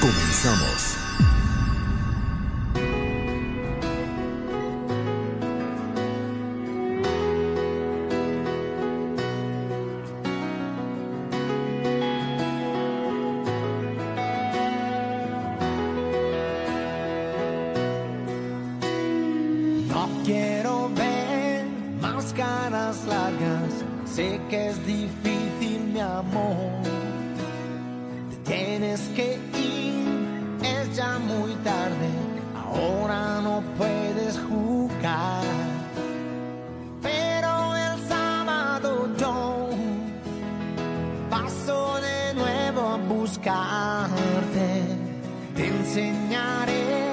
Comenzamos. No quiero ver más caras largas. Sé que es difícil, mi amor. Tienes que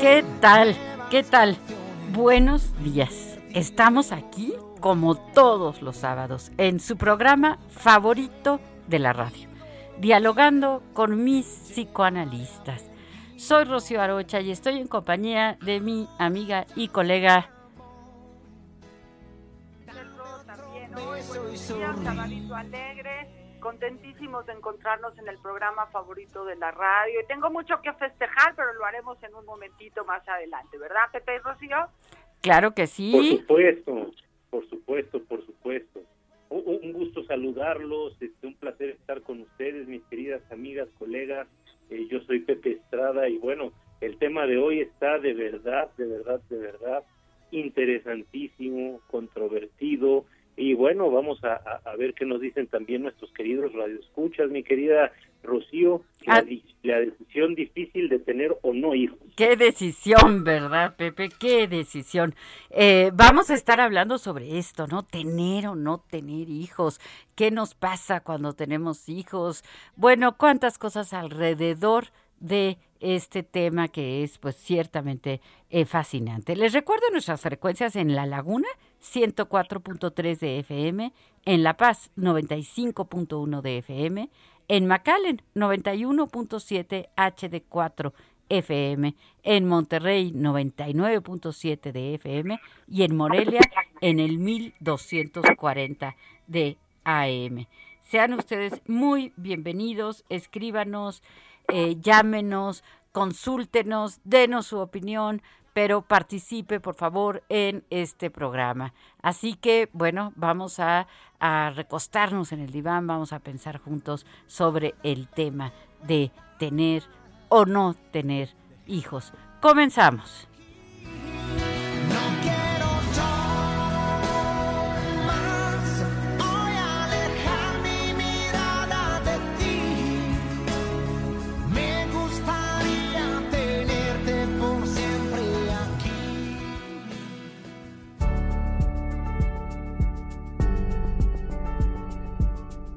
¿Qué tal? ¿Qué tal? Buenos días. Estamos aquí como todos los sábados en su programa favorito de la radio, dialogando con mis psicoanalistas. Soy Rocío Arocha y estoy en compañía de mi amiga y colega. Buenos días, alegre, contentísimos de encontrarnos en el programa favorito de la radio. Y tengo mucho que festejar, pero lo haremos en un momentito más adelante, ¿verdad, Pepe y Rocío? Claro que Por sí. supuesto, por supuesto, por supuesto. Un, un gusto saludarlos, este, un placer estar con ustedes, mis queridas amigas, colegas. Eh, yo soy Pepe Estrada y bueno, el tema de hoy está de verdad, de verdad, de verdad interesantísimo, controvertido y bueno, vamos a, a- ver qué nos dicen también nuestros queridos radioescuchas, mi querida Rocío, la, Ah. la decisión difícil de tener o no hijos. Qué decisión, ¿verdad, Pepe? Qué decisión. Eh, vamos a estar hablando sobre esto, ¿no? Tener o no tener hijos. ¿Qué nos pasa cuando tenemos hijos? Bueno, cuántas cosas alrededor de este tema que es, pues, ciertamente eh, fascinante. Les recuerdo nuestras frecuencias en La Laguna, 104.3 de FM, en La Paz, 95.1 de FM, en McAllen, 91.7 HD4 FM, en Monterrey 99.7 de FM y en Morelia en el 1240 de AM. Sean ustedes muy bienvenidos, escríbanos, eh, llámenos, consúltenos, denos su opinión, pero participe por favor en este programa. Así que, bueno, vamos a, a recostarnos en el diván, vamos a pensar juntos sobre el tema de tener o no tener hijos. Comenzamos.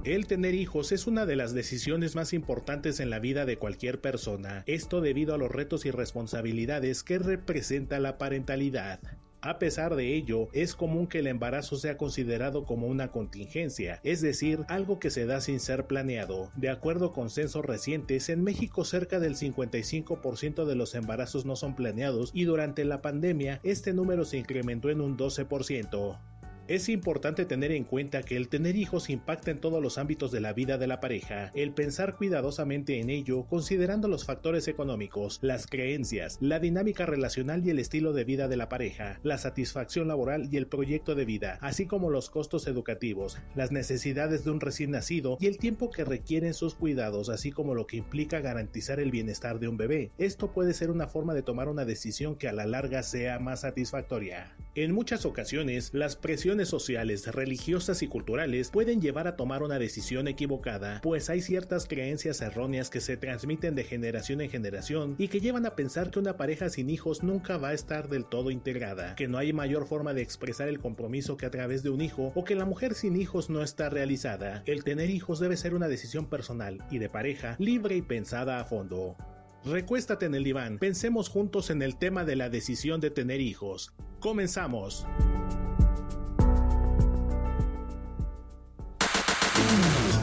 El tener hijos es una de las decisiones más importantes en la vida de cualquier persona, esto debido a los retos y responsabilidades que representa la parentalidad. A pesar de ello, es común que el embarazo sea considerado como una contingencia, es decir, algo que se da sin ser planeado. De acuerdo con censos recientes, en México cerca del 55% de los embarazos no son planeados y durante la pandemia este número se incrementó en un 12%. Es importante tener en cuenta que el tener hijos impacta en todos los ámbitos de la vida de la pareja, el pensar cuidadosamente en ello considerando los factores económicos, las creencias, la dinámica relacional y el estilo de vida de la pareja, la satisfacción laboral y el proyecto de vida, así como los costos educativos, las necesidades de un recién nacido y el tiempo que requieren sus cuidados, así como lo que implica garantizar el bienestar de un bebé. Esto puede ser una forma de tomar una decisión que a la larga sea más satisfactoria. En muchas ocasiones, las presiones sociales, religiosas y culturales pueden llevar a tomar una decisión equivocada, pues hay ciertas creencias erróneas que se transmiten de generación en generación y que llevan a pensar que una pareja sin hijos nunca va a estar del todo integrada, que no hay mayor forma de expresar el compromiso que a través de un hijo o que la mujer sin hijos no está realizada. El tener hijos debe ser una decisión personal y de pareja libre y pensada a fondo. Recuéstate en el diván, pensemos juntos en el tema de la decisión de tener hijos. Comenzamos.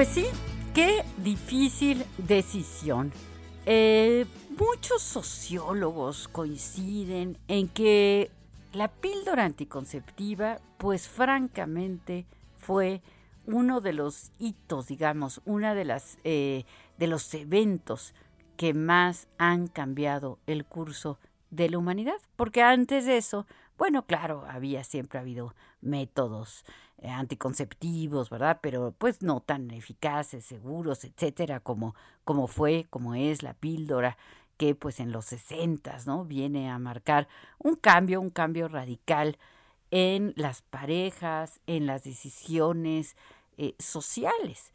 Pues sí, qué difícil decisión. Eh, muchos sociólogos coinciden en que la píldora anticonceptiva, pues francamente, fue uno de los hitos, digamos, una de eh, de los eventos que más han cambiado el curso de la humanidad, porque antes de eso, bueno, claro, había siempre habido métodos eh, anticonceptivos, ¿verdad? Pero pues no tan eficaces, seguros, etcétera, como, como fue, como es la píldora que pues en los sesentas, ¿no? Viene a marcar un cambio, un cambio radical en las parejas, en las decisiones eh, sociales.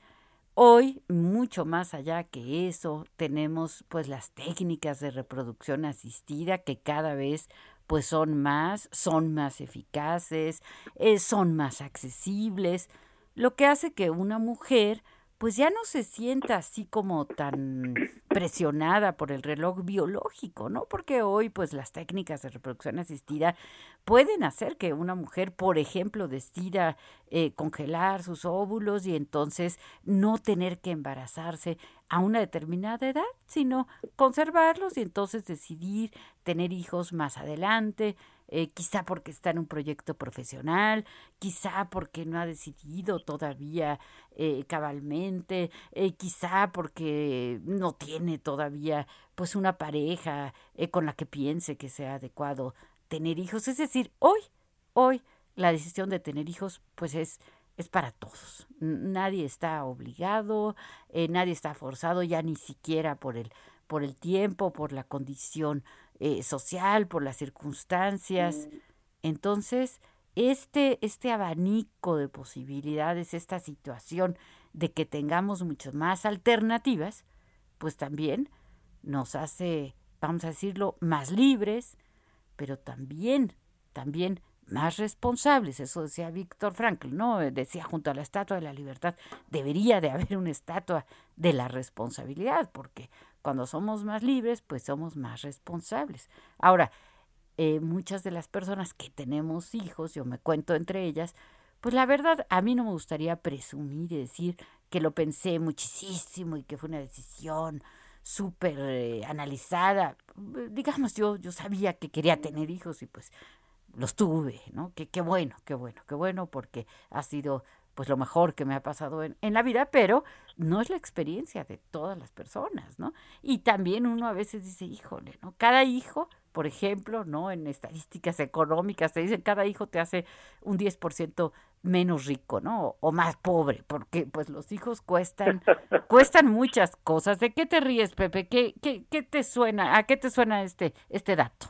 Hoy, mucho más allá que eso, tenemos pues las técnicas de reproducción asistida que cada vez pues son más, son más eficaces, eh, son más accesibles, lo que hace que una mujer pues ya no se sienta así como tan presionada por el reloj biológico, ¿no? Porque hoy pues las técnicas de reproducción asistida pueden hacer que una mujer, por ejemplo, decida eh, congelar sus óvulos y entonces no tener que embarazarse a una determinada edad, sino conservarlos y entonces decidir tener hijos más adelante, eh, quizá porque está en un proyecto profesional, quizá porque no ha decidido todavía eh, cabalmente, eh, quizá porque no tiene todavía pues una pareja con la que piense que sea adecuado tener hijos. Es decir, hoy, hoy la decisión de tener hijos pues es es para todos. Nadie está obligado, nadie está forzado, ya ni siquiera por el, por el tiempo, por la condición eh, social, por las circunstancias. Entonces, este, este abanico de posibilidades, esta situación de que tengamos muchas más alternativas, pues también nos hace, vamos a decirlo, más libres, pero también, también más responsables. Eso decía Víctor Frankl, ¿no? Decía junto a la Estatua de la Libertad, debería de haber una estatua de la responsabilidad, porque cuando somos más libres, pues somos más responsables. Ahora, eh, muchas de las personas que tenemos hijos, yo me cuento entre ellas, pues la verdad, a mí no me gustaría presumir y decir que lo pensé muchísimo y que fue una decisión súper eh, analizada. Digamos, yo, yo sabía que quería tener hijos y pues los tuve, ¿no? Que qué bueno, qué bueno, qué bueno, porque ha sido pues lo mejor que me ha pasado en, en, la vida, pero no es la experiencia de todas las personas, ¿no? Y también uno a veces dice, híjole, ¿no? Cada hijo, por ejemplo, ¿no? En estadísticas económicas te dicen, cada hijo te hace un 10% menos rico, ¿no? O más pobre, porque pues los hijos cuestan, cuestan muchas cosas. ¿De qué te ríes, Pepe? ¿Qué, qué, qué te suena? ¿A qué te suena este, este dato?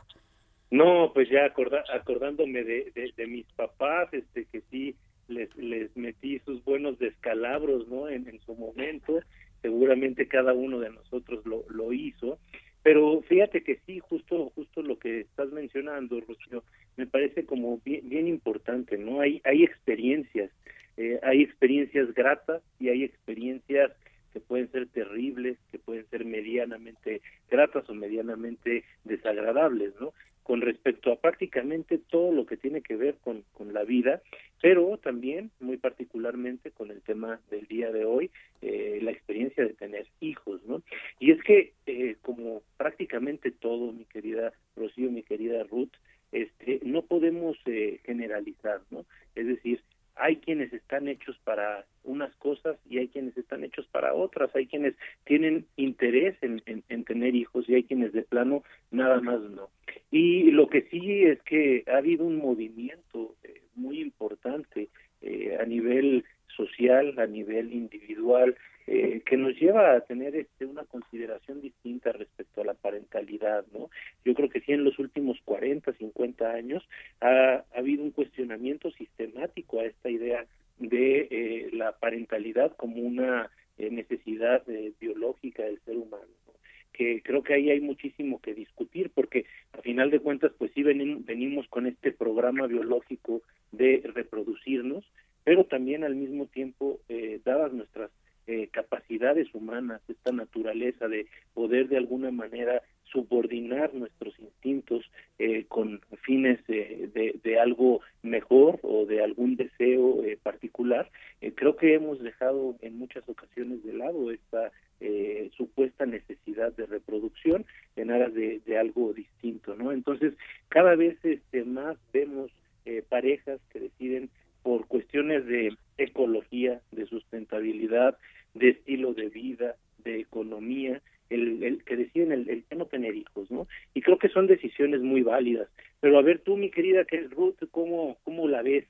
No, pues ya acordándome de, de, de mis papás, este, que sí, les, les metí sus buenos descalabros, ¿no? En, en su momento, seguramente cada uno de nosotros lo, lo hizo, Pero fíjate que sí, justo justo lo que estás mencionando, Rocío, me parece como bien, bien importante, ¿no? Hay hay experiencias, eh, hay experiencias gratas y hay experiencias que pueden ser terribles, que pueden ser medianamente gratas o medianamente desagradables, ¿no? Con respecto a prácticamente todo lo que tiene que ver con, con la vida, pero también muy particularmente con el tema del día de hoy, eh, la experiencia de tener hijos, ¿no? Y es que eh, como prácticamente todo, mi querida Rocío, mi querida Ruth, este, no podemos eh, generalizar, ¿no? Es decir, hay quienes están hechos para unas cosas y hay quienes están hechos para otras, hay quienes tienen interés en, en, tener hijos y hay quienes de plano nada más no. Y lo que sí es que ha habido un movimiento eh, muy importante eh, a nivel social, a nivel individual, eh, que nos lleva a tener este, una consideración distinta respecto a la parentalidad, ¿no? Yo creo que sí en los últimos 40, 50 años ha, habido un cuestionamiento sistemático a esta idea de eh, la parentalidad como una eh, necesidad biológica del ser humano que creo que ahí hay muchísimo que discutir porque a final de cuentas pues sí venimos con este programa biológico de reproducirnos pero también al mismo tiempo, eh, dadas nuestras eh, capacidades humanas, esta naturaleza de poder de alguna manera subordinar nuestros instintos eh, con fines de, de, algo mejor o de algún deseo eh, particular, creo que hemos dejado en muchas ocasiones de lado esta supuesta necesidad de reproducción en aras de, algo distinto, ¿no? Entonces, cada vez este, más vemos parejas que deciden por cuestiones de ecología, de sustentabilidad, de estilo de vida, de economía, el, que deciden el, el, no tener hijos, ¿no? Y creo que son decisiones muy válidas. Pero a ver tú, mi querida que es Ruth, ¿cómo, cómo la ves?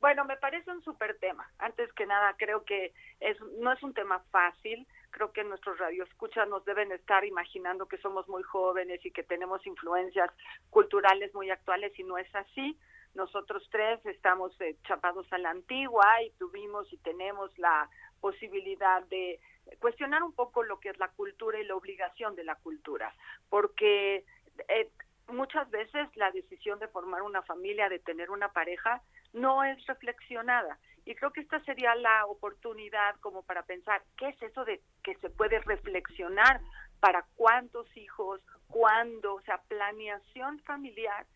Bueno, me parece un súper tema. Antes que nada, creo que es, no es un tema fácil. Creo que nuestros radioescuchas nos deben estar imaginando que somos muy jóvenes y que tenemos influencias culturales muy actuales y no es así. Nosotros tres estamos eh, chapados a la antigua y tuvimos y tenemos la posibilidad de cuestionar un poco lo que es la cultura y la obligación de la cultura, porque eh, muchas veces la decisión de formar una familia, de tener una pareja, no es reflexionada. Y creo que esta sería la oportunidad como para pensar, ¿qué es eso de que se puede reflexionar para cuántos hijos, cuándo, o sea, planeación familiar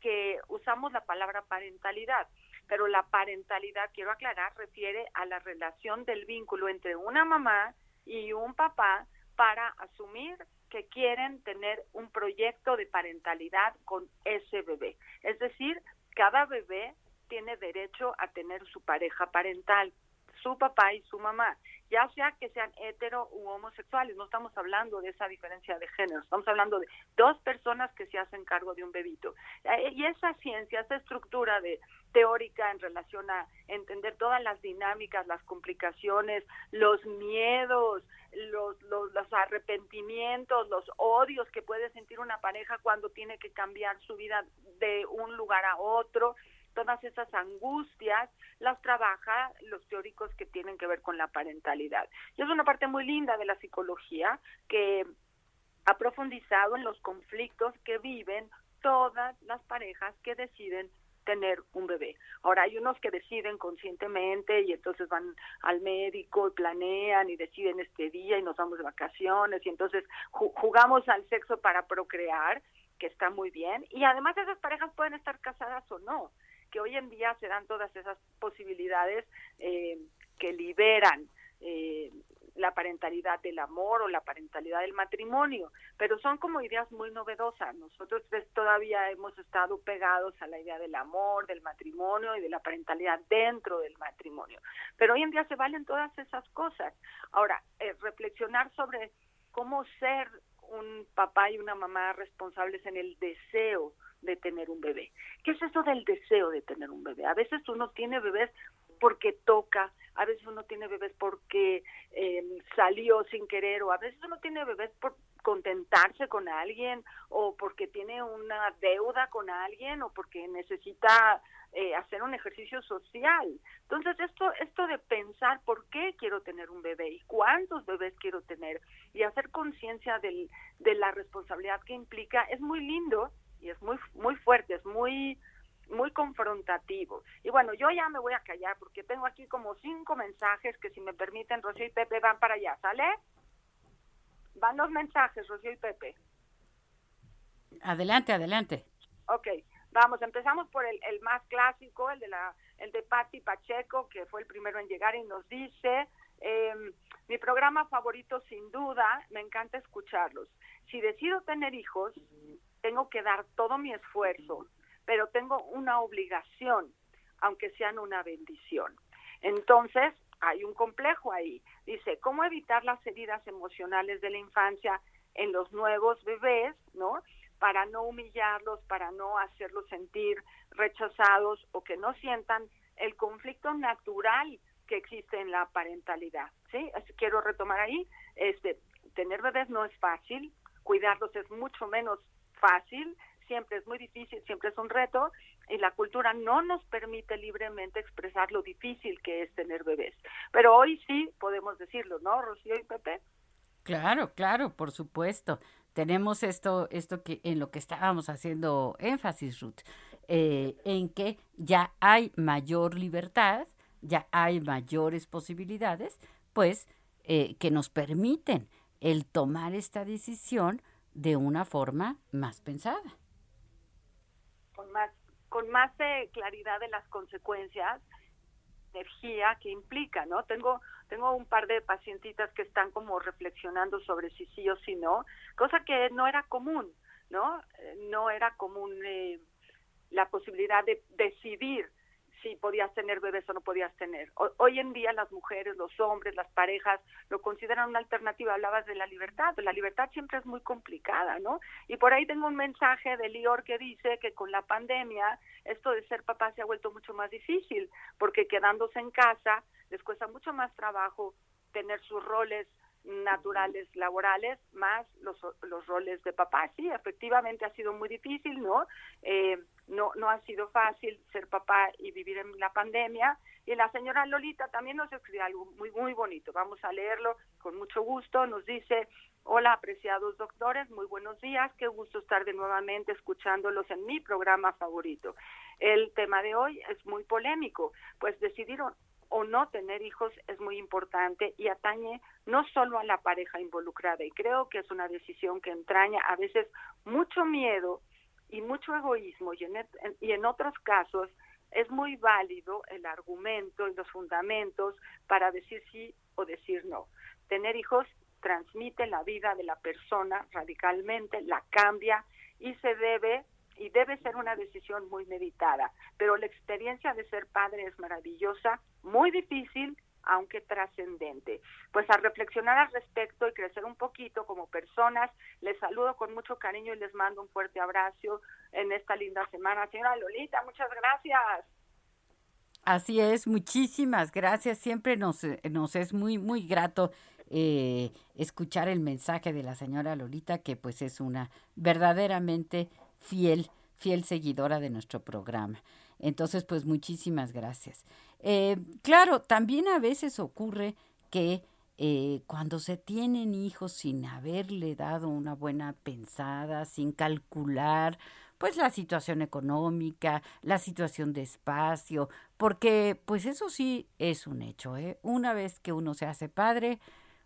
que usamos la palabra parentalidad, pero la parentalidad, quiero aclarar, refiere a la relación del vínculo entre una mamá y un papá para asumir que quieren tener un proyecto de parentalidad con ese bebé. Es decir, cada bebé tiene derecho a tener su pareja parental, su papá y su mamá ya sea que sean hetero u homosexuales, no estamos hablando de esa diferencia de género, estamos hablando de dos personas que se hacen cargo de un bebito. Eh, y esa ciencia, esa estructura de teórica en relación a entender todas las dinámicas, las complicaciones, los miedos, los, los, los arrepentimientos, los odios que puede sentir una pareja cuando tiene que cambiar su vida de un lugar a otro, todas esas angustias las trabaja los teóricos que tienen que ver con la parentalidad. Y es una parte muy linda de la psicología que ha profundizado en los conflictos que viven todas las parejas que deciden tener un bebé. Ahora hay unos que deciden conscientemente y entonces van al médico y planean y deciden este día y nos vamos de vacaciones y entonces jugamos al sexo para procrear, que está muy bien, y además esas parejas pueden estar casadas o no que hoy en día se dan todas esas posibilidades eh, que liberan eh, la parentalidad del amor o la parentalidad del matrimonio, pero son como ideas muy novedosas. Nosotros todavía hemos estado pegados a la idea del amor, del matrimonio y de la parentalidad dentro del matrimonio, pero hoy en día se valen todas esas cosas. Ahora, eh, reflexionar sobre cómo ser un papá y una mamá responsables en el deseo de tener un bebé. ¿Qué es eso del deseo de tener un bebé? A veces uno tiene bebés porque toca, a veces uno tiene bebés porque eh, salió sin querer, o a veces uno tiene bebés por contentarse con alguien, o porque tiene una deuda con alguien, o porque necesita eh, hacer un ejercicio social. Entonces, esto, esto de pensar por qué quiero tener un bebé y cuántos bebés quiero tener y hacer conciencia de la responsabilidad que implica es muy lindo y es muy, muy fuerte, es muy muy confrontativo. Y bueno, yo ya me voy a callar porque tengo aquí como cinco mensajes que si me permiten, Rocío y Pepe van para allá, ¿sale? Van los mensajes, Rocío y Pepe. Adelante, adelante. Ok, vamos, empezamos por el, el más clásico, el de la el de Patti Pacheco, que fue el primero en llegar y nos dice, eh, mi programa favorito sin duda, me encanta escucharlos. Si decido tener hijos, tengo que dar todo mi esfuerzo, pero tengo una obligación, aunque sean una bendición. Entonces, hay un complejo ahí. Dice, ¿cómo evitar las heridas emocionales de la infancia en los nuevos bebés, ¿no? Para no humillarlos, para no hacerlos sentir rechazados o que no sientan el conflicto natural que existe en la parentalidad, ¿sí? Quiero retomar ahí, este, tener bebés no es fácil, cuidarlos es mucho menos fácil, siempre es muy difícil, siempre es un reto y la cultura no nos permite libremente expresar lo difícil que es tener bebés. Pero hoy sí podemos decirlo, ¿no, Rocío y Pepe? Claro, claro, por supuesto. Tenemos esto, esto que en lo que estábamos haciendo énfasis, Ruth, eh, en que ya hay mayor libertad, ya hay mayores posibilidades, pues eh, que nos permiten el tomar esta decisión de una forma más pensada con más con más eh, claridad de las consecuencias energía que implica, ¿no? Tengo tengo un par de pacientitas que están como reflexionando sobre si sí o si no, cosa que no era común, ¿no? Eh, no era común eh, la posibilidad de decidir si podías tener bebés o no podías tener. hoy en día las mujeres, los hombres, las parejas lo consideran una alternativa. Hablabas de la libertad, la libertad siempre es muy complicada, ¿no? Y por ahí tengo un mensaje de Lior que dice que con la pandemia esto de ser papá se ha vuelto mucho más difícil, porque quedándose en casa les cuesta mucho más trabajo tener sus roles naturales laborales más los, los roles de papá. Sí, efectivamente ha sido muy difícil, ¿no? Eh, no, no ha sido fácil ser papá y vivir en la pandemia. Y la señora Lolita también nos escribe algo muy, muy bonito. Vamos a leerlo con mucho gusto. Nos dice, hola apreciados doctores, muy buenos días. Qué gusto estar de nuevamente escuchándolos en mi programa favorito. El tema de hoy es muy polémico, pues decidieron o no tener hijos es muy importante y atañe no solo a la pareja involucrada. Y creo que es una decisión que entraña a veces mucho miedo y mucho egoísmo y en, y en otros casos es muy válido el argumento y los fundamentos para decir sí o decir no. Tener hijos transmite la vida de la persona radicalmente, la cambia y se debe y debe ser una decisión muy meditada. Pero la experiencia de ser padre es maravillosa, muy difícil, aunque trascendente. Pues a reflexionar al respecto y crecer un poquito como personas, les saludo con mucho cariño y les mando un fuerte abrazo en esta linda semana. Señora Lolita, muchas gracias. Así es, muchísimas gracias. Siempre nos, nos es muy, muy grato eh, escuchar el mensaje de la señora Lolita, que pues es una verdaderamente fiel, fiel seguidora de nuestro programa. Entonces, pues muchísimas gracias. Eh, claro, también a veces ocurre que eh, cuando se tienen hijos sin haberle dado una buena pensada, sin calcular, pues la situación económica, la situación de espacio, porque pues eso sí es un hecho, ¿eh? Una vez que uno se hace padre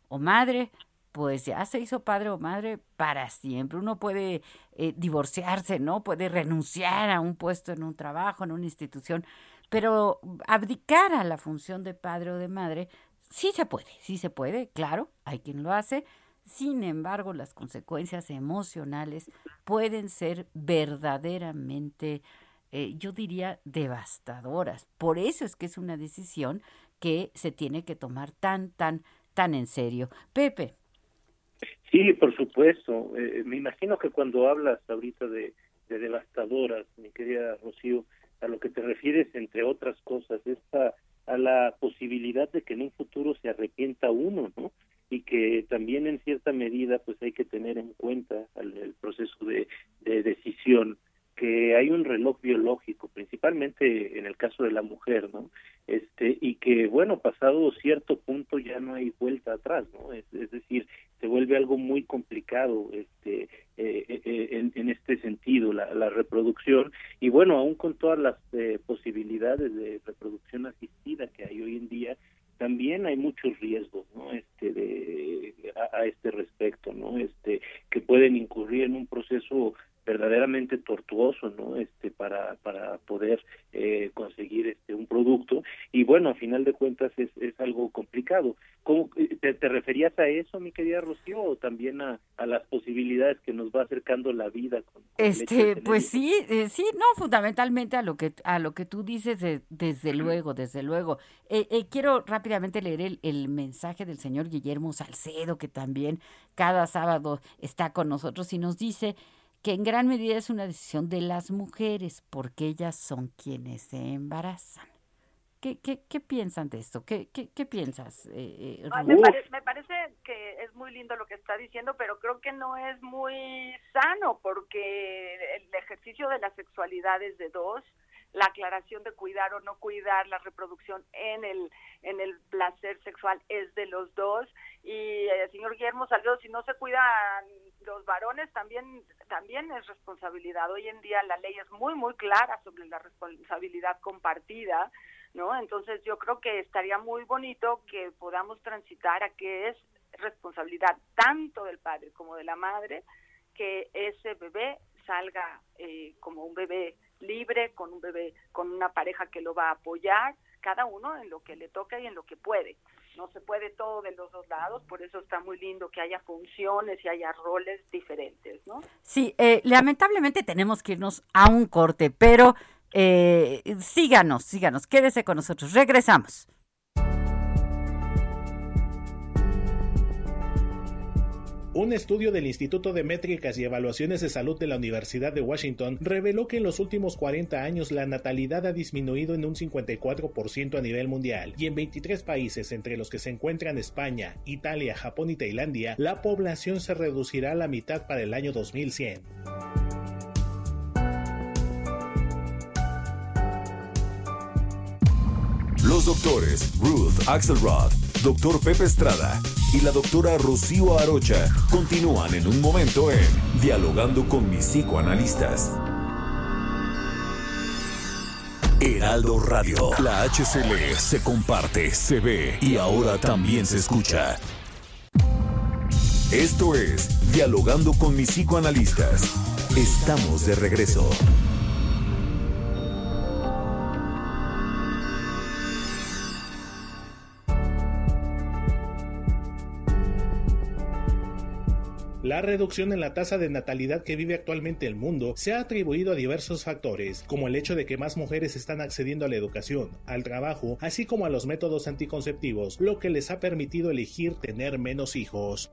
o madre, pues ya se hizo padre o madre para siempre. Uno puede eh, divorciarse, ¿no? Puede renunciar a un puesto en un trabajo, en una institución, pero abdicar a la función de padre o de madre, sí se puede, sí se puede, claro, hay quien lo hace. Sin embargo, las consecuencias emocionales pueden ser verdaderamente, eh, yo diría, devastadoras. Por eso es que es una decisión que se tiene que tomar tan, tan, tan en serio. Pepe. Sí, por supuesto. Eh, me imagino que cuando hablas ahorita de, devastadoras, mi querida Rocío, a lo que te refieres, entre otras cosas, es a, la posibilidad de que en un futuro se arrepienta uno, ¿no? Y que también en cierta medida pues hay que tener en cuenta el, proceso de decisión que hay un reloj biológico principalmente en el caso de la mujer, ¿no? Este, y que, bueno, pasado cierto punto ya no hay vuelta atrás, ¿no? Es, decir, se vuelve algo muy complicado este, eh, eh, eh, en, en, este sentido, la, la, reproducción. Y bueno, aún con todas las eh, posibilidades de reproducción asistida que hay hoy en día, también hay muchos riesgos, ¿no? Este, de, a, a este respecto, ¿no? Este, que pueden incurrir en un proceso verdaderamente tortuoso no este para para poder eh, conseguir este un producto y bueno a final de cuentas es, es ¿Cómo, te, te, referías a eso mi querida Rocío o también a, a las posibilidades que nos va acercando la vida con, con este pues sí eh, sí no fundamentalmente a lo que a lo que tú dices de, desde luego desde luego. Eh, eh, quiero rápidamente leer el, el mensaje del señor Guillermo Salcedo que también cada sábado está con nosotros y nos dice que en gran medida es una decisión de las mujeres, porque ellas son quienes se embarazan. ¿Qué, qué, qué piensan de esto? ¿Qué, qué, qué piensas? Eh, eh, me, pare, me, parece que es muy lindo lo que está diciendo, pero creo que no es muy sano, porque el ejercicio de la sexualidad es de dos, la aclaración de cuidar o no cuidar la reproducción en el en el placer sexual es de los dos y el eh, señor Guillermo Salcedo si no se cuidan los varones también también es responsabilidad hoy en día la ley es muy muy clara sobre la responsabilidad compartida no entonces yo creo que estaría muy bonito que podamos transitar a que es responsabilidad tanto del padre como de la madre que ese bebé salga eh, como un bebé libre, con un bebé, con una pareja que lo va a apoyar, cada uno en lo que le toca y en lo que puede. No se puede todo de los dos lados, por eso está muy lindo que haya funciones y haya roles diferentes, ¿no? Sí, eh, lamentablemente tenemos que irnos a un corte, pero eh, síganos, síganos, quédese con nosotros, regresamos. Un estudio del Instituto de Métricas y Evaluaciones de Salud de la Universidad de Washington reveló que en los últimos 40 años la natalidad ha disminuido en un 54% a nivel mundial y en 23 países entre los que se encuentran España, Italia, Japón y Tailandia, la población se reducirá a la mitad para el año 2100. Doctores Ruth Axelrod, Dr. Pepe Estrada y la doctora Rocío Arocha continúan en un momento en Dialogando con mis psicoanalistas. Heraldo Radio, la HCL se comparte, se ve y ahora también se escucha. Esto es Dialogando con mis psicoanalistas. Estamos de regreso. La reducción en la tasa de natalidad que vive actualmente el mundo se ha atribuido a diversos factores, como el hecho de que más mujeres están accediendo a la educación, al trabajo, así como a los métodos anticonceptivos, lo que les ha permitido elegir tener menos hijos.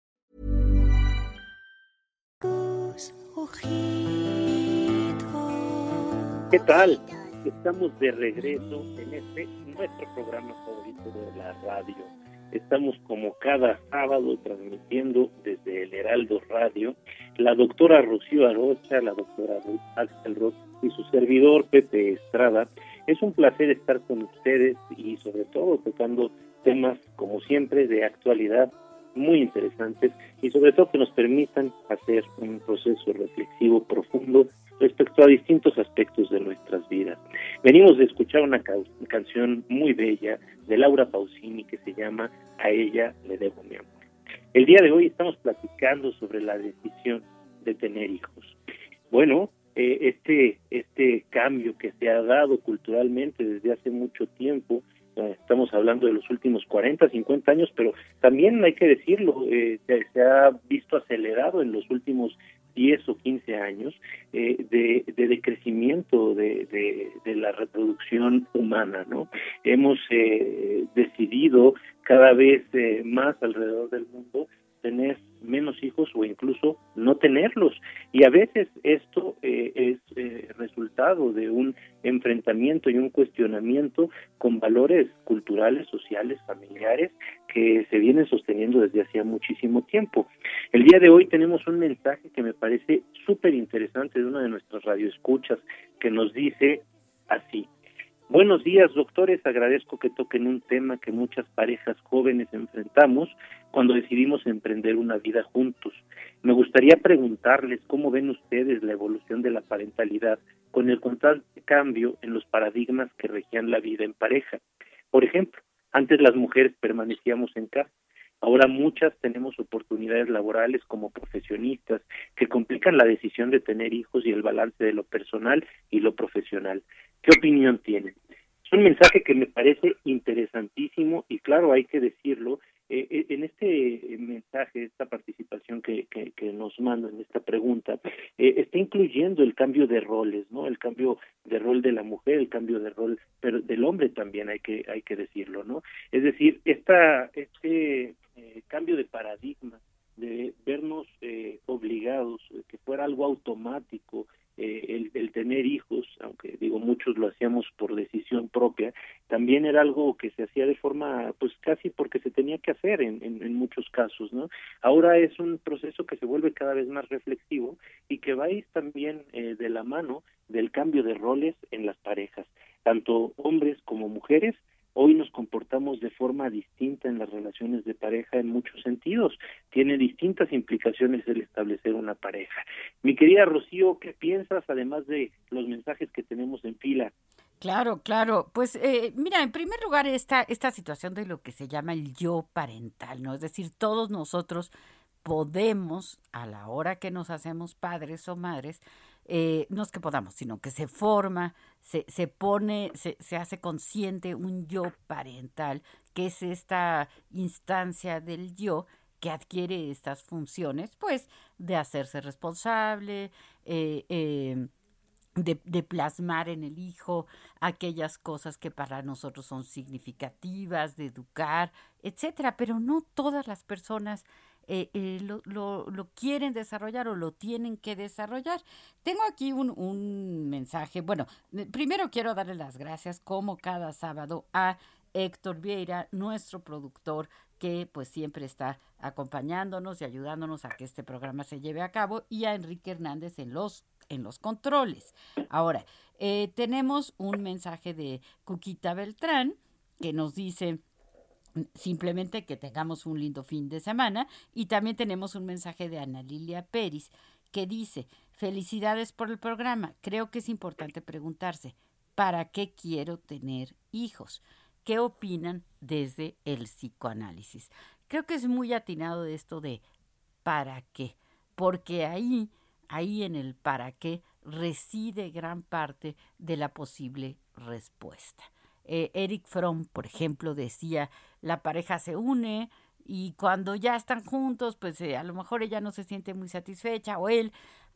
¿Qué tal? Estamos de regreso en este nuestro programa favorito de la radio. Estamos como cada sábado transmitiendo desde el Heraldo Radio. La doctora Rocío Arocha, la doctora Ruth Axelrod y su servidor Pepe Estrada. Es un placer estar con ustedes y sobre todo tocando temas como siempre de actualidad muy interesantes y sobre todo que nos permitan hacer un proceso reflexivo profundo respecto a distintos aspectos de nuestras vidas. Venimos de escuchar una canción muy bella de Laura Pausini que se llama A ella le debo mi amor. El día de hoy estamos platicando sobre la decisión de tener hijos. Bueno, eh, este, este cambio que se ha dado culturalmente desde hace mucho tiempo, estamos hablando de los últimos 40, 50 años, pero también hay que decirlo, eh, se, se, ha visto acelerado en los últimos 10 o 15 años eh, de, de, decrecimiento de, de, de, la reproducción humana, ¿no? Hemos eh, decidido cada vez eh, más alrededor del mundo tener menos hijos o incluso no tenerlos. Y a veces esto eh, es eh, resultado de un enfrentamiento y un cuestionamiento con valores culturales, sociales, familiares que se vienen sosteniendo desde hacía muchísimo tiempo. El día de hoy tenemos un mensaje que me parece súper interesante de una de nuestras radioescuchas que nos dice así. Buenos días, doctores. Agradezco que toquen un tema que muchas parejas jóvenes enfrentamos cuando decidimos emprender una vida juntos. Me gustaría preguntarles cómo ven ustedes la evolución de la parentalidad con el constante cambio en los paradigmas que regían la vida en pareja. Por ejemplo, antes las mujeres permanecíamos en casa. Ahora muchas tenemos oportunidades laborales como profesionistas que complican la decisión de tener hijos y el balance de lo personal y lo profesional. ¿Qué opinión tienen? Es un mensaje que me parece interesantísimo y claro, hay que decirlo, eh, en este mensaje, esta participación que, que, que nos mandan, en esta pregunta, eh, está incluyendo el cambio de roles, ¿no? El cambio de rol de la mujer, el cambio de rol pero del hombre también hay que hay que decirlo, ¿no? Es decir, esta este eh, cambio de paradigma de vernos eh, obligados, que fuera algo automático, eh, el, el, tener hijos, aunque digo muchos lo hacíamos por decisión propia, también era algo que se hacía de forma, pues casi porque se tenía que hacer en, en, muchos casos, ¿no? Ahora es un proceso que se vuelve cada vez más reflexivo y que va a ir también eh, de la mano del cambio de roles en las parejas, tanto hombres como mujeres, Hoy nos comportamos de forma distinta en las relaciones de pareja en muchos sentidos. Tiene distintas implicaciones el establecer una pareja. Mi querida Rocío, ¿qué piensas además de los mensajes que tenemos en fila? Claro, claro. Pues eh, mira, en primer lugar esta, esta situación de lo que se llama el yo parental, ¿no? Es decir, todos nosotros podemos, a la hora que nos hacemos padres o madres, eh, no es que podamos, sino que se forma, se, se pone, se, se hace consciente un yo parental, que es esta instancia del yo que adquiere estas funciones, pues, de hacerse responsable, eh, eh, de, de, plasmar en el hijo aquellas cosas que para nosotros son significativas, de educar, etcétera. Pero no todas las personas eh, eh, lo, quieren desarrollar o lo tienen que desarrollar. Tengo aquí un, mensaje. Bueno, primero quiero darle las gracias, como cada sábado, a Héctor Vieira, nuestro productor, que pues siempre está acompañándonos y ayudándonos a que este programa se lleve a cabo, y a Enrique Hernández en los en los controles. Ahora, eh, tenemos un mensaje de Cuquita Beltrán que nos dice simplemente que tengamos un lindo fin de semana y también tenemos un mensaje de Ana Lilia Pérez que dice, felicidades por el programa, creo que es importante preguntarse, ¿para qué quiero tener hijos? ¿Qué opinan desde el psicoanálisis? Creo que es muy atinado de esto de ¿para qué? Porque ahí ahí en el para qué reside gran parte de la posible respuesta. Eh, Eric Fromm, por ejemplo, decía, la pareja se une y cuando ya están juntos, pues eh, a lo mejor ella no se siente muy satisfecha o él,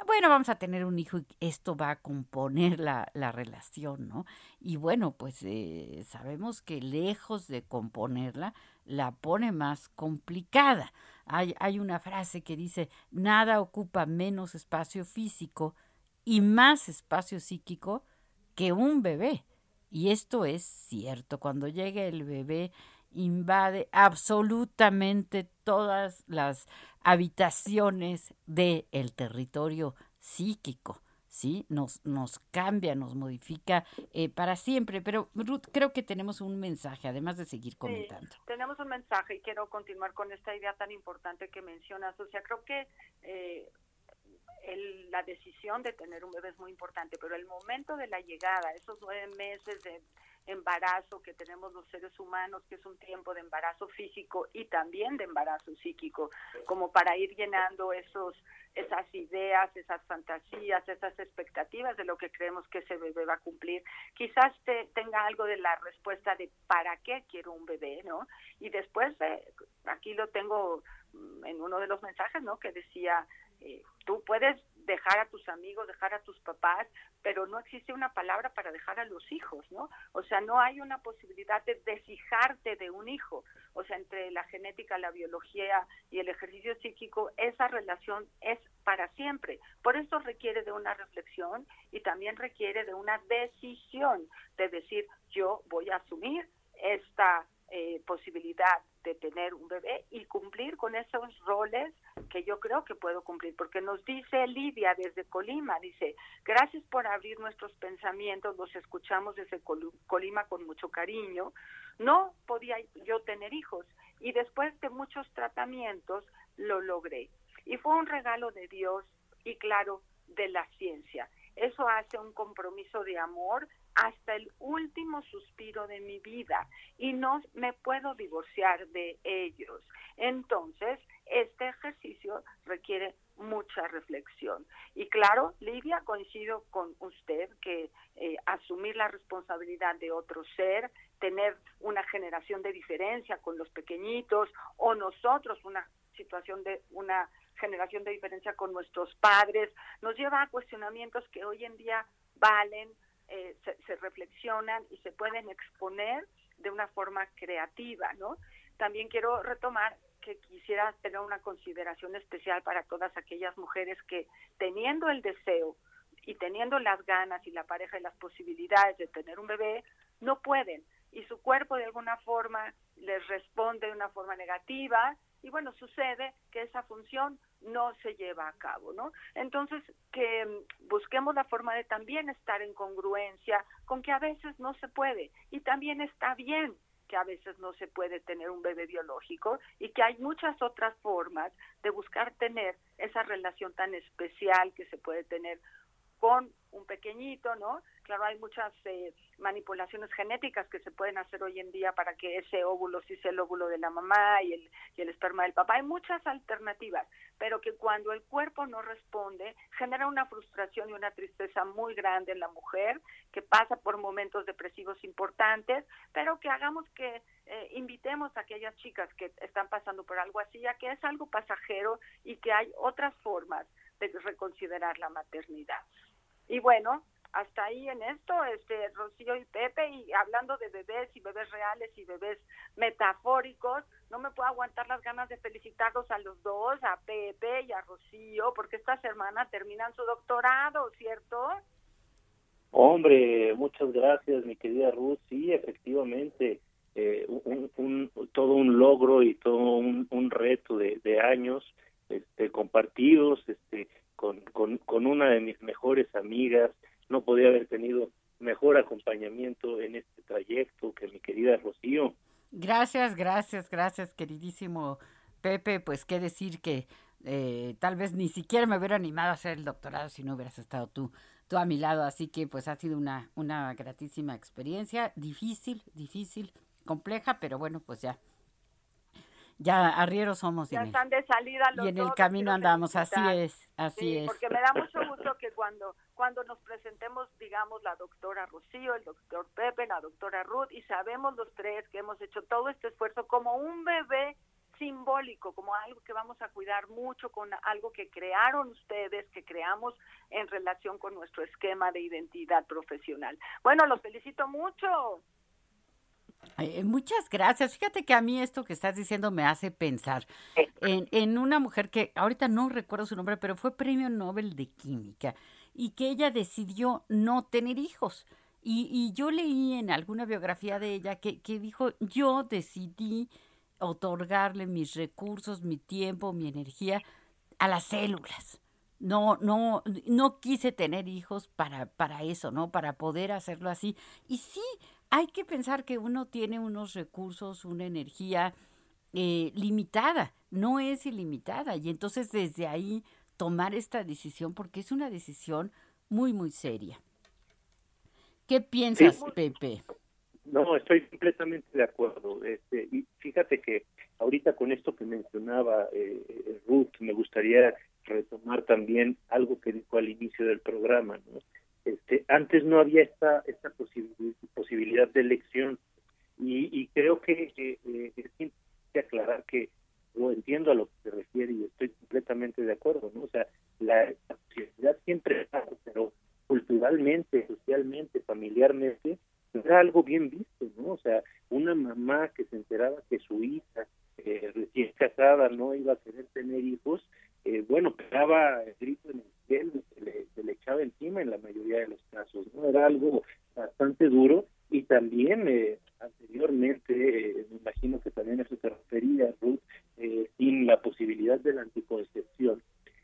bueno, vamos a tener un hijo y esto va a componer la, la relación, ¿no? Y bueno, pues eh, sabemos que lejos de componerla, la pone más complicada. Hay, hay una frase que dice, nada ocupa menos espacio físico y más espacio psíquico que un bebé. Y esto es cierto, cuando llega el bebé invade absolutamente todas las habitaciones del el territorio psíquico. ¿sí? Nos, nos cambia, nos modifica eh, para siempre. Pero Ruth, creo que tenemos un mensaje, además de seguir comentando. Sí, tenemos un mensaje y quiero continuar con esta idea tan importante que mencionas. O sea, creo que eh, el, la decisión de tener un bebé es muy importante, pero el momento de la llegada, esos nueve meses de embarazo que tenemos los seres humanos, que es un tiempo de embarazo físico y también de embarazo psíquico, como para ir llenando esos esas ideas, esas fantasías, esas expectativas de lo que creemos que ese bebé va a cumplir. Quizás te, tenga algo de la respuesta de para qué quiero un bebé, ¿no? Y después, eh, aquí lo tengo mm, en uno de los mensajes, ¿no? Que decía, eh, tú puedes dejar a tus amigos, dejar a tus papás, pero no existe una palabra para dejar a los hijos, ¿no? O sea, no hay una posibilidad de deshijarte de un hijo. O sea, entre la genética, la biología y el ejercicio psíquico, esa relación es para siempre. Por eso requiere de una reflexión y también requiere de una decisión de decir, yo voy a asumir esta eh, posibilidad de tener un bebé y cumplir con esos roles que yo creo que puedo cumplir, porque nos dice Lidia desde Colima, dice, gracias por abrir nuestros pensamientos, los escuchamos desde Colima con mucho cariño, no podía yo tener hijos y después de muchos tratamientos lo logré. Y fue un regalo de Dios y claro, de la ciencia. Eso hace un compromiso de amor hasta el último suspiro de mi vida y no me puedo divorciar de ellos. Entonces, este ejercicio requiere mucha reflexión. Y claro, Lidia, coincido con usted que eh, asumir la responsabilidad de otro ser, tener una generación de diferencia con los pequeñitos o nosotros una situación de una generación de diferencia con nuestros padres, nos lleva a cuestionamientos que hoy en día valen, eh, se, reflexionan y se pueden exponer de una forma creativa, ¿no? También quiero retomar que quisiera tener una consideración especial para todas aquellas mujeres que teniendo el deseo y teniendo las ganas y la pareja y las posibilidades de tener un bebé, no pueden y su cuerpo de alguna forma les responde de una forma negativa y bueno, sucede que esa función no se lleva a cabo, ¿no? Entonces, que mm, busquemos la forma de también estar en congruencia con que a veces no se puede y también está bien que a veces no se puede tener un bebé biológico y que hay muchas otras formas de buscar tener esa relación tan especial que se puede tener con un pequeñito, ¿no? Claro, hay muchas eh, manipulaciones genéticas que se pueden hacer hoy en día para que ese óvulo sí sea el óvulo de la mamá y el, y el esperma del papá. Hay muchas alternativas, pero que cuando el cuerpo no responde, genera una frustración y una tristeza muy grande en la mujer, que pasa por momentos depresivos importantes, pero que hagamos que eh, invitemos a aquellas chicas que están pasando por algo así, ya que es algo pasajero y que hay otras formas de reconsiderar la maternidad. Y bueno, hasta ahí en esto, este Rocío y Pepe, y hablando de bebés y bebés reales y bebés metafóricos, no me puedo aguantar las ganas de felicitarlos a los dos, a Pepe y a Rocío, porque estas hermanas terminan su doctorado, ¿cierto? Hombre, muchas gracias, mi querida Ruth. Sí, efectivamente, eh, un, todo un logro y todo un, un reto de, de años este, compartidos este, con, con, con una de mis mejores amigas, no podía haber tenido mejor acompañamiento en este trayecto que mi querida Rocío. Gracias, gracias, gracias, queridísimo Pepe. Pues qué decir que eh, tal vez ni siquiera me hubiera animado a hacer el doctorado si no hubieras estado tú, tú a mi lado. Así que pues ha sido una, una gratísima experiencia, difícil, difícil, compleja, pero bueno, pues ya ya arrieros somos. Ya están de salida los Y en el camino andamos, así es, así es. Porque me da mucho gusto que cuando, cuando nos presentemos, digamos, la doctora Rocío, el doctor Pepe, la doctora Ruth, y sabemos los tres que hemos hecho todo este esfuerzo como un bebé simbólico, como algo que vamos a cuidar mucho, con algo que crearon ustedes, que creamos en relación con nuestro esquema de identidad profesional. Bueno, los felicito mucho. Eh, muchas gracias. Fíjate que a mí esto que estás diciendo me hace pensar en, en, una mujer que ahorita no recuerdo su nombre, pero fue premio Nobel de Química y que ella decidió no tener hijos. Y, y yo leí en alguna biografía de ella que, que dijo, yo decidí otorgarle mis recursos, mi tiempo, mi energía a las células. No, no, no quise tener hijos para, para eso, ¿no? Para poder hacerlo así. Y sí, hay que pensar que uno tiene unos recursos, una energía eh, limitada, no es ilimitada. Y entonces desde ahí tomar esta decisión, porque es una decisión muy, muy seria. ¿Qué piensas, Pepe? No, estoy completamente de acuerdo. Este, y fíjate que ahorita con esto que mencionaba eh, Ruth, me gustaría retomar también algo que dijo al inicio del programa. ¿no? Este, antes no había esta, esta posibilidad de elección y, y creo que eh, eh, es importante aclarar que lo entiendo a lo que se refiere y estoy completamente de acuerdo, ¿no? O sea, la, la posibilidad siempre está, pero culturalmente, socialmente, familiarmente, era algo bien visto, ¿no? O sea, una mamá que se enteraba que su hija eh, recién casada no iba a querer tener hijos, eh, bueno, pegaba el grito en el se le, se le echaba encima en la mayoría de los casos, ¿no? Era algo bastante duro y también eh, anteriormente, eh, me imagino que también eso se refería, Ruth, eh, sin la posibilidad de la anticoncepción,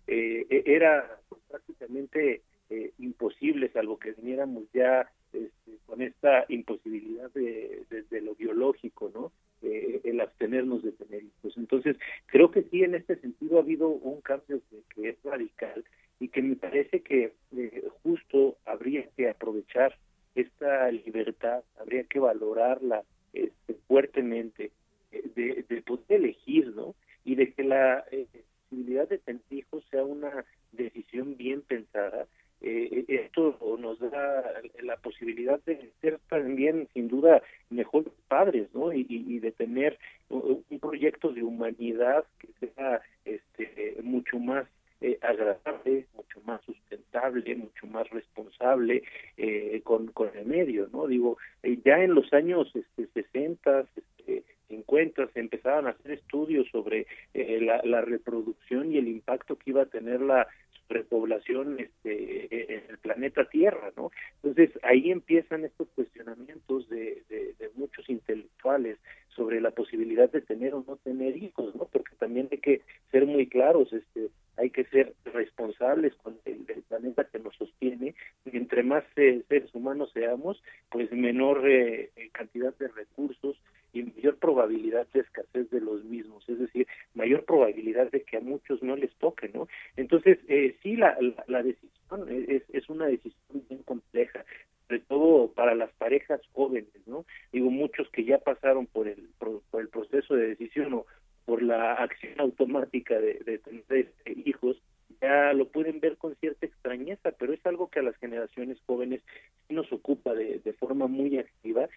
eh, e, era pues, prácticamente eh, imposible, salvo que viniéramos ya este, con esta imposibilidad de, de lo biológico, ¿no? Eh, el abstenernos de tener hijos. Entonces, creo que sí, en este sentido ha habido un cambio que, que es radical y que me parece que eh, justo habría que aprovechar esta libertad, habría que valorarla este, fuertemente, eh, de, de, poder elegir, ¿no? Y de que la eh, posibilidad de tener hijos sea una decisión bien pensada. Eh, esto nos da la posibilidad de ser también, sin duda, mejores padres, ¿no? Y, y, de tener un proyecto de humanidad que sea este, mucho más eh, agradable, mucho más sustentable, mucho más responsable eh, con, con el medio, ¿no? Digo, eh, ya en los años este, 60, este, 50 se empezaban a hacer estudios sobre eh, la, la reproducción y el impacto que iba a tener la repoblación este, en el planeta Tierra, ¿no? Entonces ahí empiezan estos cuestionamientos de, de, de, muchos intelectuales sobre la posibilidad de tener o no tener hijos, ¿no? Porque también hay que ser muy claros, este, hay que ser responsables con el, planeta que nos sostiene y entre más eh, seres humanos seamos, pues menor eh, cantidad de recursos y mayor probabilidad de escasez de los mismos, es decir, mayor probabilidad de que a muchos no les toque, ¿no? Entonces, eh, sí, la, la, la decisión es, es una decisión bien compleja, sobre todo para las parejas jóvenes, ¿no? Digo, muchos que ya pasaron por el, por, por el proceso de decisión o por la acción automática de, de tener hijos, ya lo pueden ver con cierta extrañeza, pero es algo que a las generaciones jóvenes nos ocupa de, de forma muy activa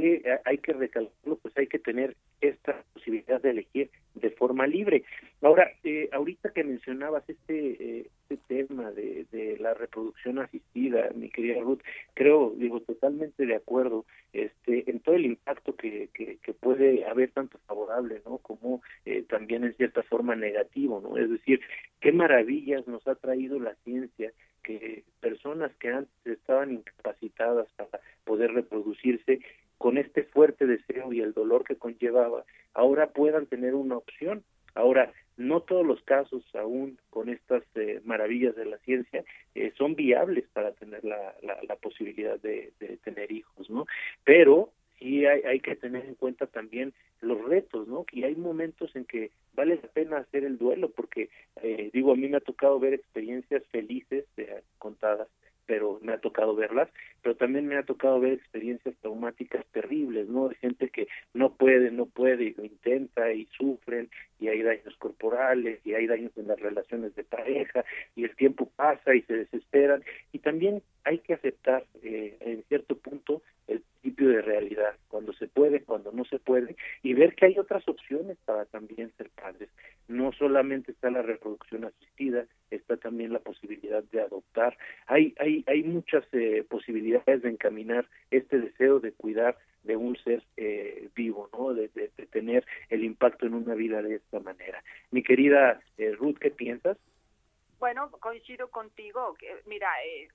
que hay que recalcarlo, pues hay que tener esta posibilidad de elegir de forma libre. Ahora, eh, ahorita que mencionabas este, eh, este tema de, de, la reproducción asistida, mi querida Ruth, creo, digo, totalmente de acuerdo este, en todo el impacto que, que, que puede haber tanto favorable, ¿no? Como eh, también en cierta forma negativo, ¿no? Es decir, qué maravillas nos ha traído la ciencia que personas que antes estaban incapacitadas para poder reproducirse con este fuerte deseo y el dolor que conllevaba, ahora puedan una opción. Ahora, no todos los casos, aún con estas eh, maravillas de la ciencia, eh, son viables para tener la, la, la posibilidad de, de, tener hijos, ¿no? Pero sí hay, hay que tener en cuenta también los retos, ¿no? Que hay momentos en que vale la pena hacer el duelo, porque, eh, digo, a mí me ha tocado ver experiencias felices eh, contadas pero me ha tocado verlas, pero también me ha tocado ver experiencias traumáticas terribles, ¿no? De gente que no puede, no puede y lo intenta y sufren y hay daños corporales y hay daños en las relaciones de pareja y el tiempo pasa y se desesperan y también hay que aceptar eh, en cierto punto el principio de realidad, cuando se puede, cuando no se puede, y ver que hay otras opciones para también ser padres. No solamente está la reproducción asistida, está también la posibilidad de adoptar. Hay, hay, hay muchas eh, posibilidades de encaminar este deseo de cuidar de ser eh, vivo, ¿no? De, tener el impacto en una vida de esta manera. Mi querida eh, Ruth, ¿qué piensas? Bueno, coincido contigo. Que, mira, eh, eh,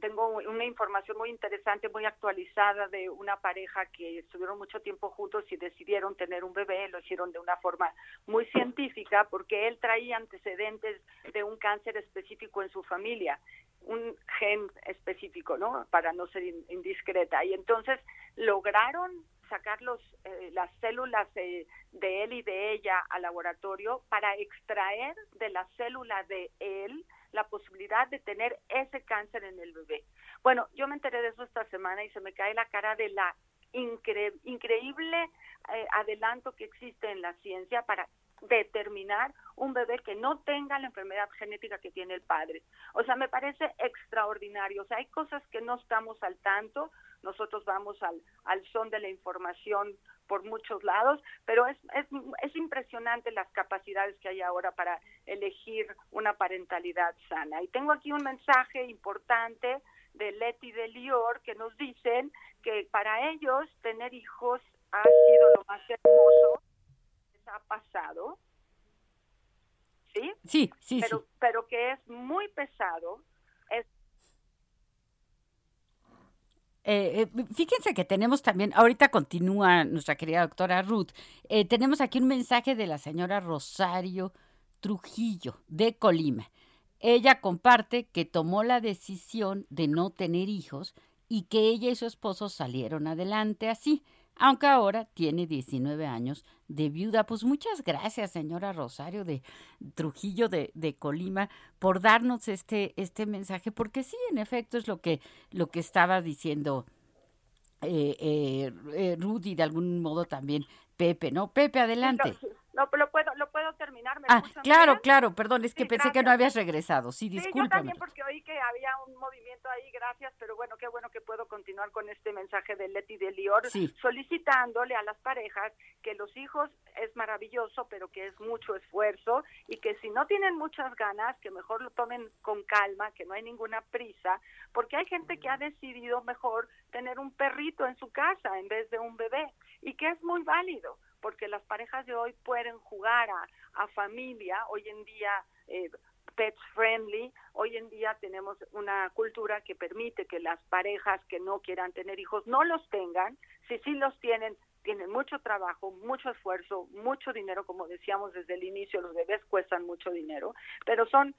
tengo una información muy interesante, muy actualizada de una pareja que estuvieron mucho tiempo juntos y decidieron tener un bebé, lo hicieron de una forma muy científica porque él traía antecedentes de un cáncer específico en su familia, un gen específico, ¿no? Para no ser indiscreta. Y entonces lograron sacar los, eh, las células eh, de él y de ella al laboratorio para extraer de la célula de él la posibilidad de tener ese cáncer en el bebé. Bueno, yo me enteré de eso esta semana y se me cae la cara de la incre increíble eh, adelanto que existe en la ciencia para determinar un bebé que no tenga la enfermedad genética que tiene el padre. O sea, me parece extraordinario. O sea, hay cosas que no estamos al tanto. Nosotros vamos al, al son de la información por muchos lados, pero es, es, es impresionante las capacidades que hay ahora para elegir una parentalidad sana. Y tengo aquí un mensaje importante de Leti de Lior que nos dicen que para ellos tener hijos ha sido lo más hermoso que les ha pasado. ¿Sí? Sí, sí, pero, sí. Pero que es muy pesado. Es Eh, eh, fíjense que tenemos también, ahorita continúa nuestra querida doctora Ruth, eh, tenemos aquí un mensaje de la señora Rosario Trujillo de Colima. Ella comparte que tomó la decisión de no tener hijos y que ella y su esposo salieron adelante así, aunque ahora tiene 19 años de viuda. Pues muchas gracias, señora Rosario de Trujillo de, de, Colima, por darnos este, este mensaje, porque sí, en efecto, es lo que, lo que estaba diciendo eh, eh, eh, Rudy, de algún modo también Pepe, ¿no? Pepe, adelante. No lo puedo, lo puedo terminar. ¿Me ah, claro, bien? claro, perdón, es que sí, pensé gracias. que no habías regresado. Sí, discúlpame. Sí, yo también porque oí que había un movimiento ahí, gracias, pero bueno, qué bueno que puedo continuar con este mensaje de Leti de Lior, sí. solicitándole a las parejas que los hijos es maravilloso, pero que es mucho esfuerzo y que si no tienen muchas ganas, que mejor lo tomen con calma, que no hay ninguna prisa, porque hay gente que ha decidido mejor tener un perrito en su casa en vez de un bebé y que es muy válido porque las parejas de hoy pueden jugar a, familia, hoy en día eh, pets friendly, hoy en día tenemos una cultura que permite que las parejas que no quieran tener hijos no los tengan, si sí los tienen, tienen mucho trabajo, mucho esfuerzo, mucho dinero, como decíamos desde el inicio, los bebés cuestan mucho dinero, pero son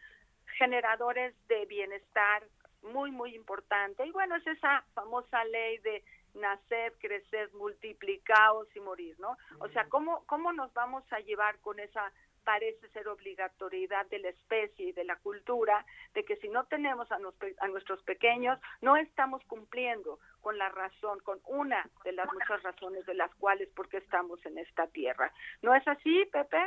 generadores de bienestar muy, muy importante. Y bueno, es esa famosa ley de nacer, crecer, multiplicaos y morir, ¿no? O sea, ¿cómo, ¿cómo nos vamos a llevar con esa parece ser obligatoriedad de la especie y de la cultura, de que si no tenemos a, nos, a nuestros pequeños, no estamos cumpliendo con la razón, con una de las muchas razones de las cuales porque estamos en esta tierra. ¿No es así, Pepe?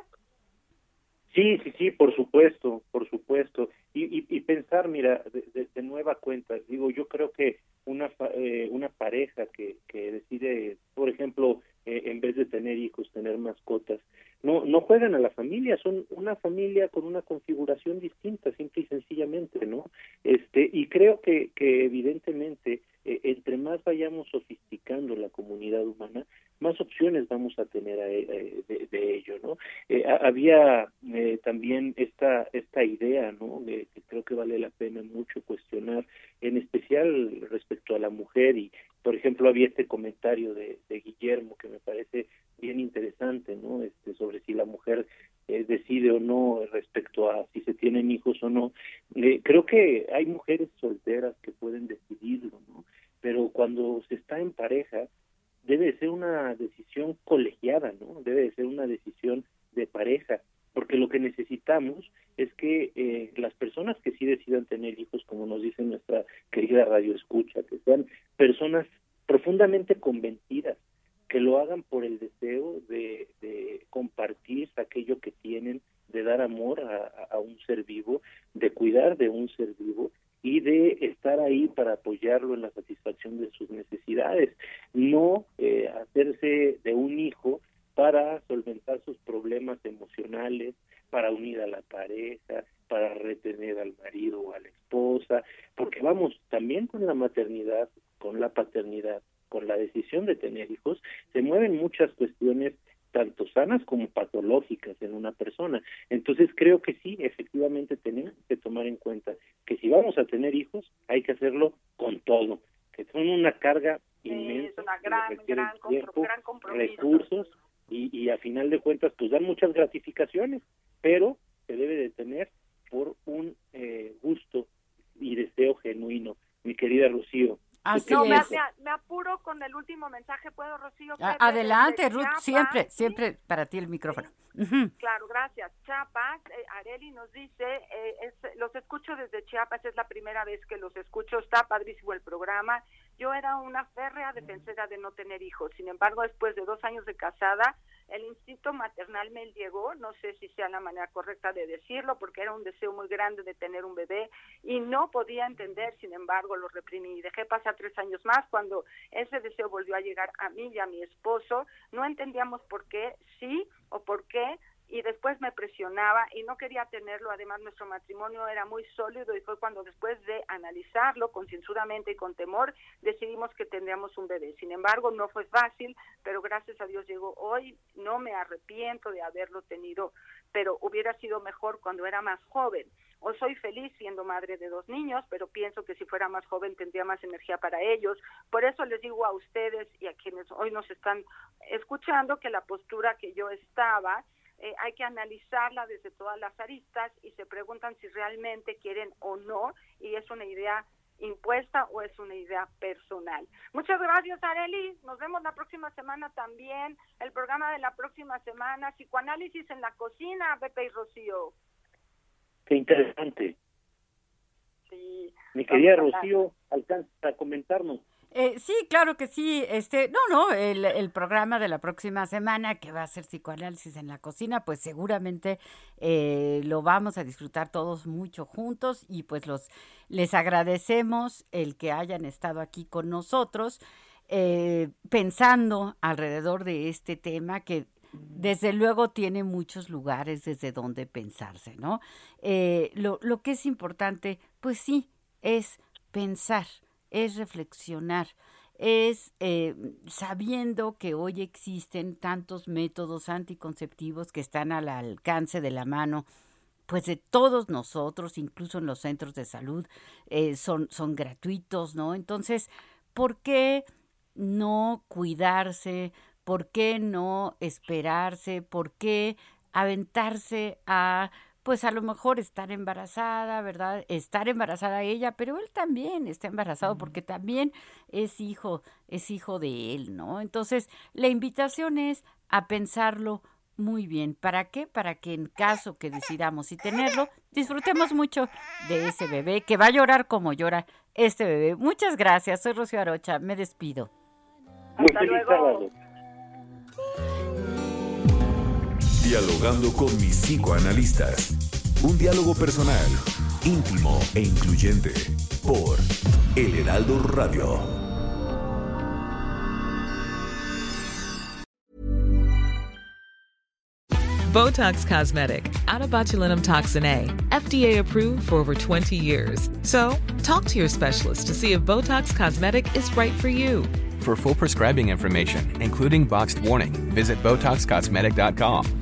Sí, sí, sí, por supuesto, por supuesto. Y, y, y pensar, mira, de, de, nueva cuenta, digo, yo creo que una, eh, una pareja que, que decide, por ejemplo, eh, en vez de tener hijos, tener mascotas, no, no juegan a la familia, son una familia con una configuración distinta, simple y sencillamente, ¿no? Este, y creo que, que evidentemente, eh, entre más vayamos sofisticando la comunidad humana, más opciones vamos a tener eh, de, de, ello, ¿no? Eh, había eh, también esta esta idea, ¿no? Que creo que vale la pena mucho cuestionar, en especial respecto a la mujer y, por ejemplo, había este comentario de, de Guillermo que me parece bien interesante, ¿no? Este sobre si la mujer eh, decide o no respecto a si se tienen hijos o no. Eh, creo que hay mujeres solteras que pueden decidirlo, ¿no? Pero cuando se está en pareja debe ser una decisión colegiada, ¿no? Debe ser una decisión de pareja, porque lo que necesitamos es que eh, las personas que sí decidan tener hijos, como nos dice nuestra querida radio escucha, que sean personas profundamente convencidas, que lo hagan por el deseo de, de compartir aquello que tienen, de dar amor a, a, un ser vivo, de cuidar de un ser vivo y de estar ahí para apoyarlo en la satisfacción de sus necesidades, no eh, hacerse de un hijo para solventar sus problemas emocionales, para unir a la pareja, para retener al marido o a la esposa, porque vamos, también con la maternidad, con la paternidad, con la decisión de tener hijos, se mueven muchas cuestiones tanto sanas como patológicas en una persona. Entonces creo que sí, efectivamente tenemos que tomar en cuenta que si vamos a tener hijos, hay que hacerlo con todo, que son una carga inmensa, es una gran, que requieren gran, compro- tiempo, gran compromiso. recursos y, y a final de cuentas pues dan muchas gratificaciones, pero se debe de tener por un eh, gusto y deseo genuino. Mi querida Rocío. ¿tú Así qué No, me, es. piensas? me- me apuro con el último mensaje, Adelante, Ruth, Chiapas? siempre, siempre para ti el micrófono. Claro, gracias. Chiapas, eh, Areli nos dice, eh, es- los escucho desde Chiapas, es la primera vez que los escucho, está padrísimo el programa. Yo era una férrea defensora de no tener hijos, sin embargo, después de dos años de casada, el instinto maternal me llegó, no sé si sea la manera correcta de decirlo, porque era un deseo muy grande de tener un bebé y no podía entender, sin embargo, lo reprimí. Y Dejé pasar tres años más cuando ese deseo volvió a llegar a mí y a mi esposo. No entendíamos por qué, sí y después me presionaba y no quería tenerlo. Además, nuestro matrimonio era muy sólido y fue cuando después de analizarlo concienzudamente y con temor, decidimos que tendríamos un bebé. Sin embargo, no fue fácil, pero gracias a Dios llegó hoy. No me arrepiento de haberlo tenido, pero hubiera sido mejor cuando era más joven. Hoy soy feliz siendo madre de dos niños, pero pienso que si fuera más joven tendría más energía para ellos. Por eso les digo a ustedes y a quienes hoy nos están escuchando que la postura que yo estaba eh, hay que analizarla desde todas las aristas y se preguntan si realmente quieren o no y es una idea impuesta o es una idea personal. Muchas gracias, Areli. Nos vemos la próxima semana también. El programa de la próxima semana, Psicoanálisis en la cocina, Pepe y Rocío. Qué interesante. Sí. Mi querida. Rocío, alcanza a comentarnos. Eh, sí, claro que sí. Este, no, no, el, programa de la próxima semana que va a ser psicoanálisis en la cocina, pues seguramente eh, lo vamos a disfrutar todos mucho juntos y pues los les agradecemos el que hayan estado aquí con nosotros eh, pensando alrededor de este tema que desde luego tiene muchos lugares desde donde pensarse, ¿no? Eh, lo, lo que es importante, pues sí, es pensar, es reflexionar, es eh, sabiendo que hoy existen tantos métodos anticonceptivos que están al alcance de la mano pues de todos nosotros, incluso en los centros de salud, eh, son, son gratuitos, ¿no? Entonces, ¿por qué no cuidarse? ¿Por qué no esperarse? ¿Por qué aventarse a, pues a lo mejor estar embarazada, ¿verdad? Estar embarazada ella, pero él también está embarazado porque también es hijo, es hijo de él, ¿no? Entonces, la invitación es a pensarlo muy bien. ¿Para qué? Para que en caso que decidamos y tenerlo, disfrutemos mucho de ese bebé que va a llorar como llora este bebé. Muchas gracias. Soy Rocío Arocha. Me despido. Hasta luego. Dialogando con mis psicoanalistas. Un diálogo personal, íntimo e incluyente. Por El Heraldo Radio. Botox Cosmetic, out of botulinum toxin A, FDA approved for over 20 years. So, talk to your specialist to see if Botox Cosmetic is right for you. For full prescribing information, including boxed warning, visit BotoxCosmetic.com